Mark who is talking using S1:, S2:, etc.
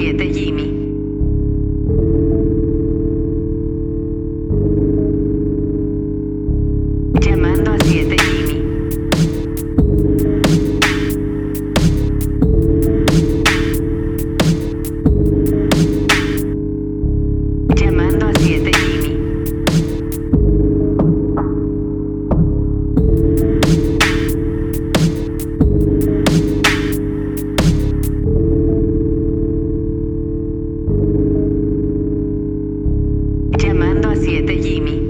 S1: 7 Jimmy. Llamando a 7 Jimmy. Llamando a 7 7, Jimmy.